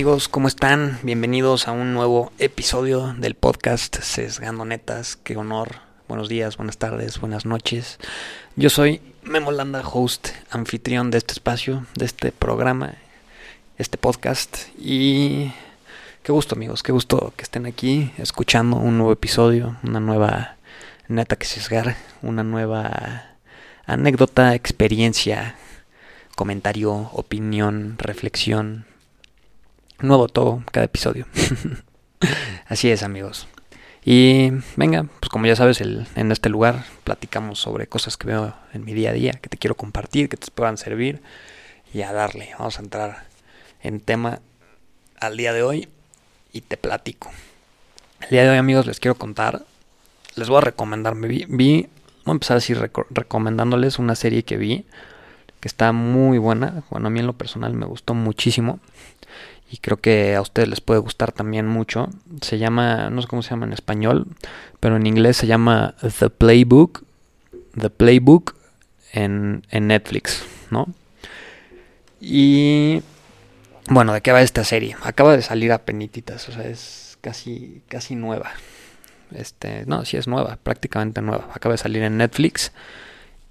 amigos? ¿Cómo están? Bienvenidos a un nuevo episodio del podcast Sesgando Netas. Qué honor. Buenos días, buenas tardes, buenas noches. Yo soy Memo Landa, host, anfitrión de este espacio, de este programa, este podcast. Y qué gusto amigos, qué gusto que estén aquí escuchando un nuevo episodio, una nueva neta que sesgar, una nueva anécdota, experiencia, comentario, opinión, reflexión. Nuevo todo cada episodio. Así es amigos. Y venga, pues como ya sabes, el, en este lugar platicamos sobre cosas que veo en mi día a día, que te quiero compartir, que te puedan servir. Y a darle, vamos a entrar en tema al día de hoy y te platico. El día de hoy amigos les quiero contar, les voy a recomendar, me vi, vi voy a empezar así recomendándoles una serie que vi, que está muy buena, bueno a mí en lo personal me gustó muchísimo y creo que a ustedes les puede gustar también mucho. Se llama, no sé cómo se llama en español, pero en inglés se llama The Playbook. The Playbook en, en Netflix, ¿no? Y bueno, ¿de qué va esta serie? Acaba de salir a penititas, o sea, es casi, casi nueva. Este, no, sí es nueva, prácticamente nueva. Acaba de salir en Netflix.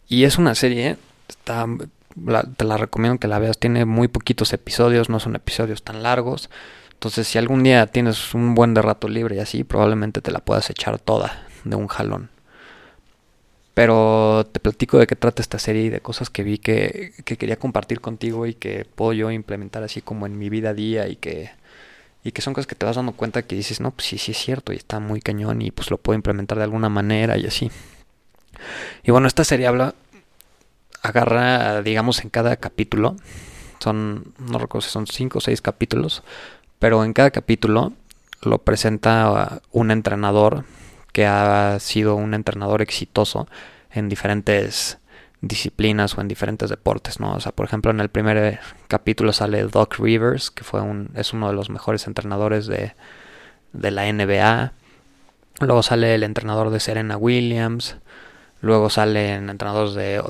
Y es una serie, está te la recomiendo que la veas. Tiene muy poquitos episodios, no son episodios tan largos. Entonces, si algún día tienes un buen de rato libre y así, probablemente te la puedas echar toda de un jalón. Pero te platico de qué trata esta serie y de cosas que vi que, que quería compartir contigo y que puedo yo implementar así como en mi vida a día y que, y que son cosas que te vas dando cuenta que dices, no, pues sí, sí es cierto y está muy cañón y pues lo puedo implementar de alguna manera y así. Y bueno, esta serie habla agarra, digamos, en cada capítulo, son, no recuerdo si son cinco o seis capítulos, pero en cada capítulo lo presenta un entrenador que ha sido un entrenador exitoso en diferentes disciplinas o en diferentes deportes, ¿no? O sea, por ejemplo, en el primer capítulo sale Doc Rivers, que fue un, es uno de los mejores entrenadores de, de la NBA. Luego sale el entrenador de Serena Williams. Luego salen entrenadores de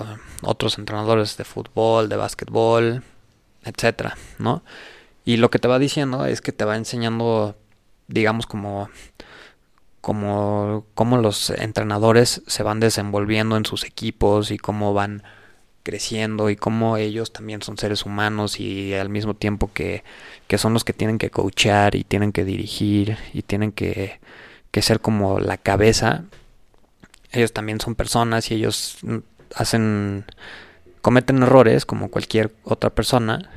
otros entrenadores de fútbol, de básquetbol, etcétera, ¿no? Y lo que te va diciendo es que te va enseñando, digamos, como como cómo los entrenadores se van desenvolviendo en sus equipos y cómo van creciendo y cómo ellos también son seres humanos y al mismo tiempo que, que son los que tienen que coachar y tienen que dirigir y tienen que, que ser como la cabeza ellos también son personas y ellos mm, hacen cometen errores como cualquier otra persona,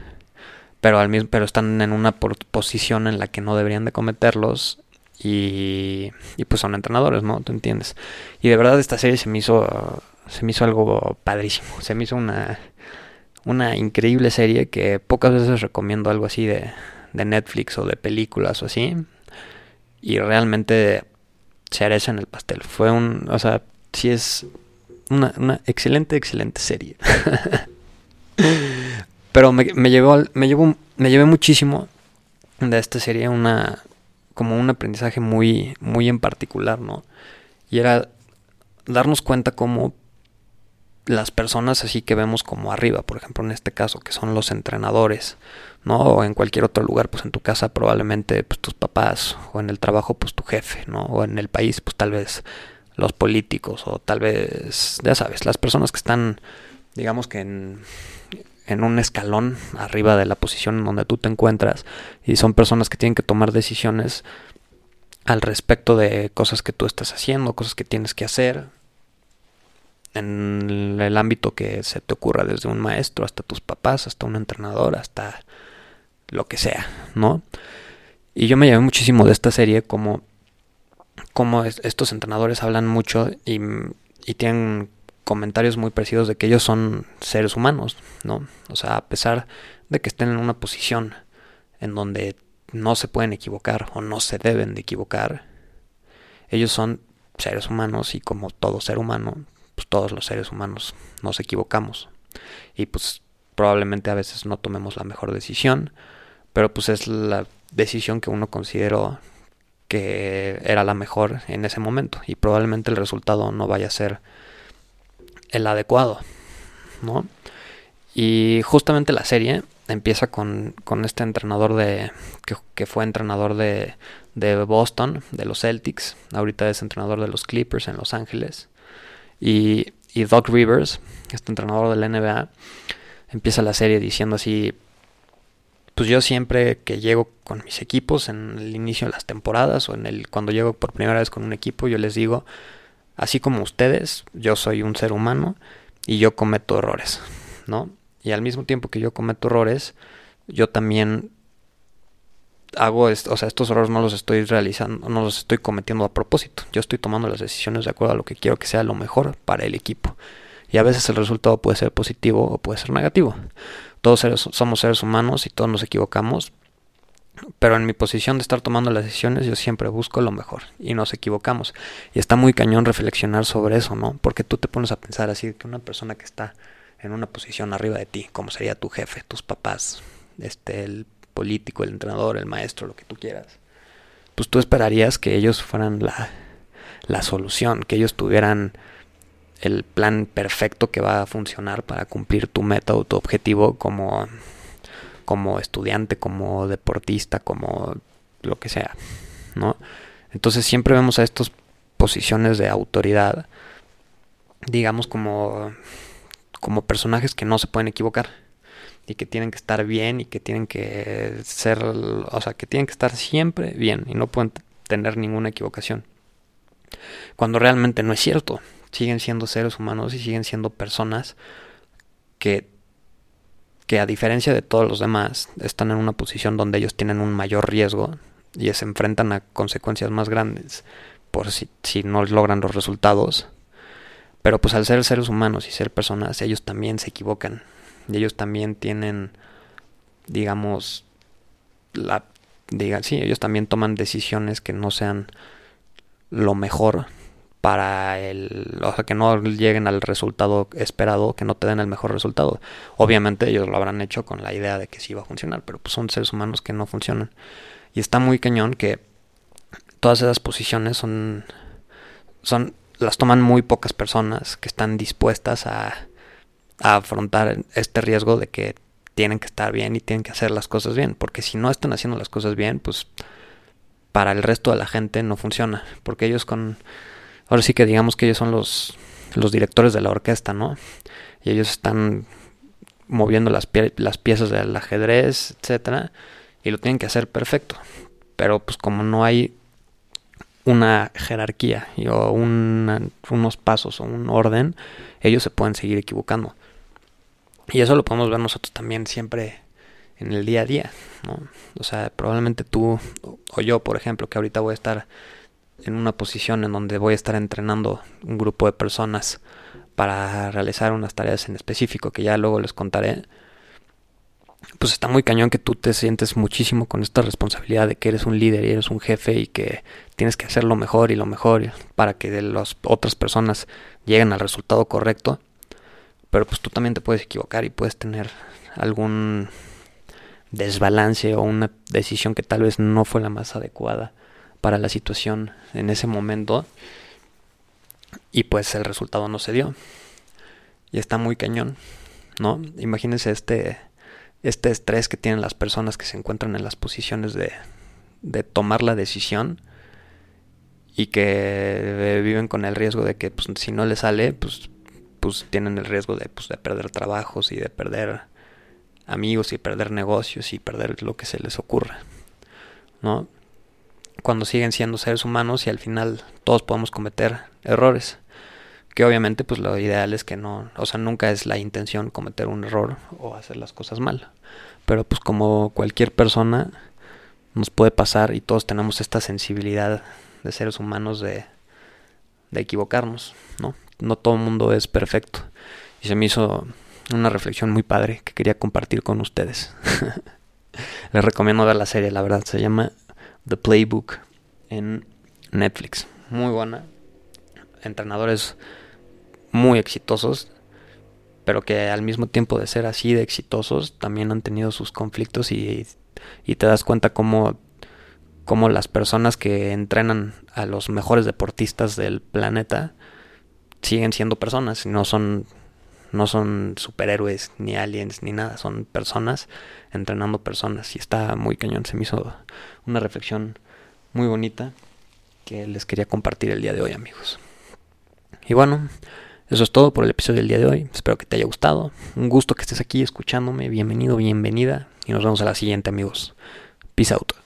pero al mismo pero están en una posición en la que no deberían de cometerlos y, y pues son entrenadores, ¿no? ¿Tú entiendes? Y de verdad esta serie se me hizo se me hizo algo padrísimo, se me hizo una una increíble serie que pocas veces recomiendo algo así de, de Netflix o de películas o así y realmente cereza en el pastel. Fue un, o sea, sí es una, una excelente, excelente serie. Pero me, me llevó, me llevó, me llevé muchísimo de esta serie una, como un aprendizaje muy, muy en particular, ¿no? Y era darnos cuenta cómo las personas así que vemos como arriba, por ejemplo en este caso, que son los entrenadores, ¿no? O en cualquier otro lugar, pues en tu casa probablemente pues tus papás, o en el trabajo pues tu jefe, ¿no? O en el país pues tal vez los políticos, o tal vez, ya sabes, las personas que están, digamos que en, en un escalón arriba de la posición en donde tú te encuentras, y son personas que tienen que tomar decisiones al respecto de cosas que tú estás haciendo, cosas que tienes que hacer, en el ámbito que se te ocurra, desde un maestro hasta tus papás, hasta un entrenador, hasta lo que sea, ¿no? Y yo me llevé muchísimo de esta serie como, como estos entrenadores hablan mucho y, y tienen comentarios muy parecidos de que ellos son seres humanos, ¿no? O sea, a pesar de que estén en una posición en donde no se pueden equivocar o no se deben de equivocar, ellos son seres humanos y como todo ser humano pues todos los seres humanos nos equivocamos. Y pues probablemente a veces no tomemos la mejor decisión, pero pues es la decisión que uno consideró que era la mejor en ese momento y probablemente el resultado no vaya a ser el adecuado, ¿no? Y justamente la serie empieza con, con este entrenador de que, que fue entrenador de, de, Boston, de los Celtics, ahorita es entrenador de los Clippers en Los Ángeles, y, y Doc Rivers, este entrenador de la NBA, empieza la serie diciendo así, pues yo siempre que llego con mis equipos en el inicio de las temporadas o en el cuando llego por primera vez con un equipo, yo les digo, así como ustedes, yo soy un ser humano y yo cometo errores, ¿no? Y al mismo tiempo que yo cometo errores, yo también hago, o sea, estos errores no los estoy realizando, no los estoy cometiendo a propósito. Yo estoy tomando las decisiones de acuerdo a lo que quiero que sea lo mejor para el equipo. Y a veces el resultado puede ser positivo o puede ser negativo. Todos somos seres humanos y todos nos equivocamos. Pero en mi posición de estar tomando las decisiones yo siempre busco lo mejor y nos equivocamos. Y está muy cañón reflexionar sobre eso, ¿no? Porque tú te pones a pensar así que una persona que está en una posición arriba de ti, como sería tu jefe, tus papás, este, el político, el entrenador, el maestro, lo que tú quieras, pues tú esperarías que ellos fueran la, la solución, que ellos tuvieran el plan perfecto que va a funcionar para cumplir tu meta o tu objetivo como, como estudiante, como deportista, como lo que sea, ¿no? Entonces siempre vemos a estas posiciones de autoridad, digamos como, como personajes que no se pueden equivocar y que tienen que estar bien y que tienen que ser, o sea, que tienen que estar siempre bien y no pueden tener ninguna equivocación. Cuando realmente no es cierto siguen siendo seres humanos y siguen siendo personas que, que a diferencia de todos los demás están en una posición donde ellos tienen un mayor riesgo y se enfrentan a consecuencias más grandes por si, si no logran los resultados. Pero pues al ser seres humanos y ser personas, ellos también se equivocan. Y ellos también tienen, digamos, la diga, sí, ellos también toman decisiones que no sean lo mejor para el, o sea, que no lleguen al resultado esperado, que no te den el mejor resultado. Obviamente ellos lo habrán hecho con la idea de que sí va a funcionar, pero pues son seres humanos que no funcionan. Y está muy cañón que todas esas posiciones son, son las toman muy pocas personas que están dispuestas a, afrontar este riesgo de que tienen que estar bien y tienen que hacer las cosas bien, porque si no están haciendo las cosas bien, pues para el resto de la gente no funciona, porque ellos con ahora sí que digamos que ellos son los, los directores de la orquesta, ¿no? Y ellos están moviendo las, las piezas del ajedrez, etcétera, y lo tienen que hacer perfecto. Pero pues como no hay una jerarquía o unos pasos o un orden, ellos se pueden seguir equivocando. Y eso lo podemos ver nosotros también siempre en el día a día, ¿no? O sea, probablemente tú o yo, por ejemplo, que ahorita voy a estar en una posición en donde voy a estar entrenando un grupo de personas para realizar unas tareas en específico que ya luego les contaré, pues está muy cañón que tú te sientes muchísimo con esta responsabilidad de que eres un líder y eres un jefe y que tienes que hacer lo mejor y lo mejor para que las otras personas lleguen al resultado correcto. Pero pues tú también te puedes equivocar y puedes tener algún desbalance o una decisión que tal vez no fue la más adecuada para la situación en ese momento y pues el resultado no se dio. Y está muy cañón, ¿no? Imagínense este, este estrés que tienen las personas que se encuentran en las posiciones de, de tomar la decisión y que viven con el riesgo de que pues, si no les sale, pues, pues tienen el riesgo de, pues, de perder trabajos y de perder amigos y perder negocios y perder lo que se les ocurra, ¿no? cuando siguen siendo seres humanos y al final todos podemos cometer errores. Que obviamente pues lo ideal es que no, o sea, nunca es la intención cometer un error o hacer las cosas mal. Pero pues como cualquier persona nos puede pasar y todos tenemos esta sensibilidad de seres humanos de, de equivocarnos, ¿no? No todo el mundo es perfecto. Y se me hizo una reflexión muy padre que quería compartir con ustedes. Les recomiendo ver la serie, la verdad, se llama The Playbook en Netflix. Muy buena. Entrenadores muy exitosos, pero que al mismo tiempo de ser así de exitosos, también han tenido sus conflictos y, y te das cuenta cómo, cómo las personas que entrenan a los mejores deportistas del planeta siguen siendo personas no son no son superhéroes ni aliens ni nada, son personas entrenando personas y está muy cañón, se me hizo una reflexión muy bonita que les quería compartir el día de hoy amigos. Y bueno, eso es todo por el episodio del día de hoy, espero que te haya gustado, un gusto que estés aquí escuchándome, bienvenido, bienvenida. Y nos vemos a la siguiente amigos, peace out.